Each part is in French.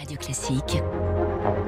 Radio Classique.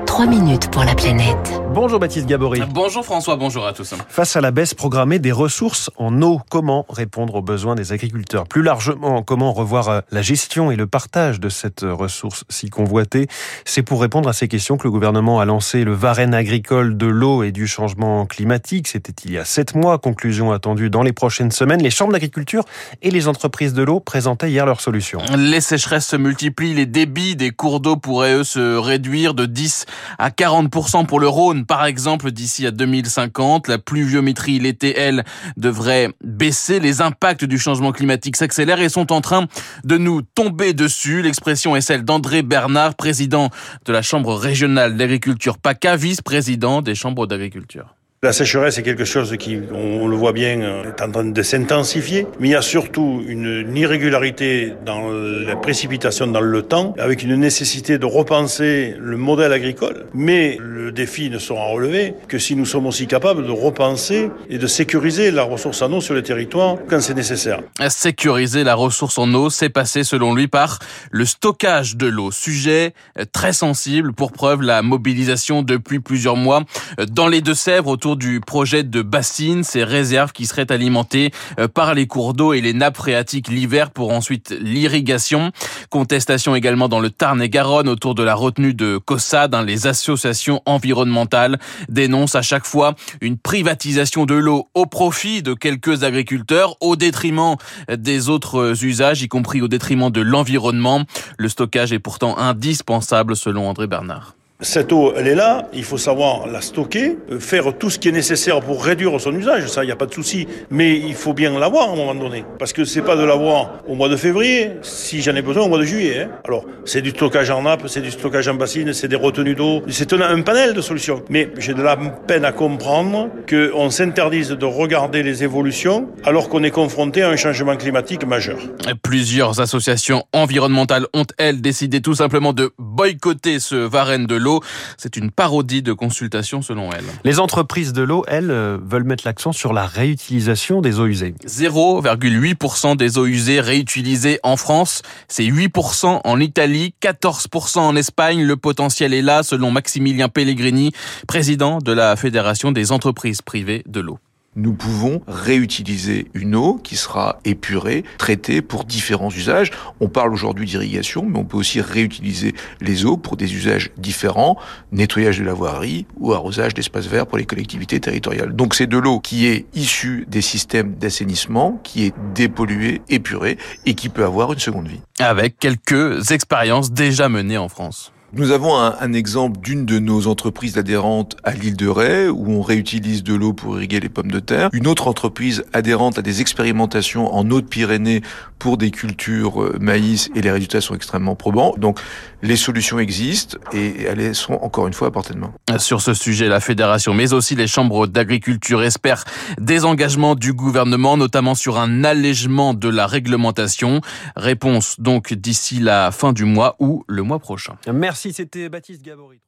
3 minutes pour la planète. Bonjour Baptiste Gabory. Bonjour François, bonjour à tous. Face à la baisse programmée des ressources en eau, comment répondre aux besoins des agriculteurs? Plus largement, comment revoir euh, la gestion et le partage de cette ressource si convoitée? C'est pour répondre à ces questions que le gouvernement a lancé le Varenne agricole de l'eau et du changement climatique. C'était il y a sept mois. Conclusion attendue dans les prochaines semaines. Les chambres d'agriculture et les entreprises de l'eau présentaient hier leurs solutions. Les sécheresses se multiplient, les débits des cours d'eau pourraient eux se réduire de 10 à 40% pour le Rhône, par exemple, d'ici à 2050. La pluviométrie, l'été, elle, devrait baisser. Les impacts du changement climatique s'accélèrent et sont en train de nous tomber dessus. L'expression est celle d'André Bernard, président de la Chambre régionale d'agriculture PACA, vice-président des chambres d'agriculture. La sécheresse est quelque chose qui, on, le voit bien, euh, est en train de s'intensifier, mais il y a surtout une, irrégularité dans la précipitation dans le temps, avec une nécessité de repenser le modèle agricole. Mais le défi ne sera relevé que si nous sommes aussi capables de repenser et de sécuriser la ressource en eau sur les territoires quand c'est nécessaire. Sécuriser la ressource en eau, c'est passé selon lui par le stockage de l'eau, sujet très sensible pour preuve la mobilisation depuis plusieurs mois dans les Deux-Sèvres autour du projet de bassines, ces réserves qui seraient alimentées euh, par les cours d'eau et les nappes phréatiques l'hiver pour ensuite l'irrigation. Contestation également dans le Tarn et Garonne autour de la retenue de Cossade. Hein. Les associations environnementales dénoncent à chaque fois une privatisation de l'eau au profit de quelques agriculteurs au détriment des autres usages, y compris au détriment de l'environnement. Le stockage est pourtant indispensable selon André Bernard. Cette eau, elle est là, il faut savoir la stocker, euh, faire tout ce qui est nécessaire pour réduire son usage, ça, il n'y a pas de souci. Mais il faut bien l'avoir à un moment donné. Parce que c'est pas de l'avoir au mois de février, si j'en ai besoin au mois de juillet. Hein. Alors, c'est du stockage en nappe, c'est du stockage en bassine, c'est des retenues d'eau, c'est un, panel de solutions. Mais j'ai de la peine à comprendre qu'on s'interdise de regarder les évolutions alors qu'on est confronté à un changement climatique majeur. Plusieurs associations environnementales ont, elles, décidé tout simplement de boycotter ce Varenne de l'eau c'est une parodie de consultation selon elle. Les entreprises de l'eau, elles, euh, veulent mettre l'accent sur la réutilisation des eaux usées. 0,8% des eaux usées réutilisées en France, c'est 8% en Italie, 14% en Espagne. Le potentiel est là selon Maximilien Pellegrini, président de la Fédération des entreprises privées de l'eau nous pouvons réutiliser une eau qui sera épurée, traitée pour différents usages. On parle aujourd'hui d'irrigation, mais on peut aussi réutiliser les eaux pour des usages différents, nettoyage de la voirie ou arrosage d'espaces verts pour les collectivités territoriales. Donc c'est de l'eau qui est issue des systèmes d'assainissement, qui est dépolluée, épurée et qui peut avoir une seconde vie. Avec quelques expériences déjà menées en France. Nous avons un, un exemple d'une de nos entreprises adhérentes à l'île de Ré, où on réutilise de l'eau pour irriguer les pommes de terre. Une autre entreprise adhérente à des expérimentations en Haute-Pyrénées pour des cultures euh, maïs, et les résultats sont extrêmement probants. Donc, les solutions existent et elles sont encore une fois à portée de main. Sur ce sujet, la fédération, mais aussi les chambres d'agriculture espèrent des engagements du gouvernement, notamment sur un allègement de la réglementation. Réponse donc d'ici la fin du mois ou le mois prochain. Merci. Merci, c'était Baptiste Gabory.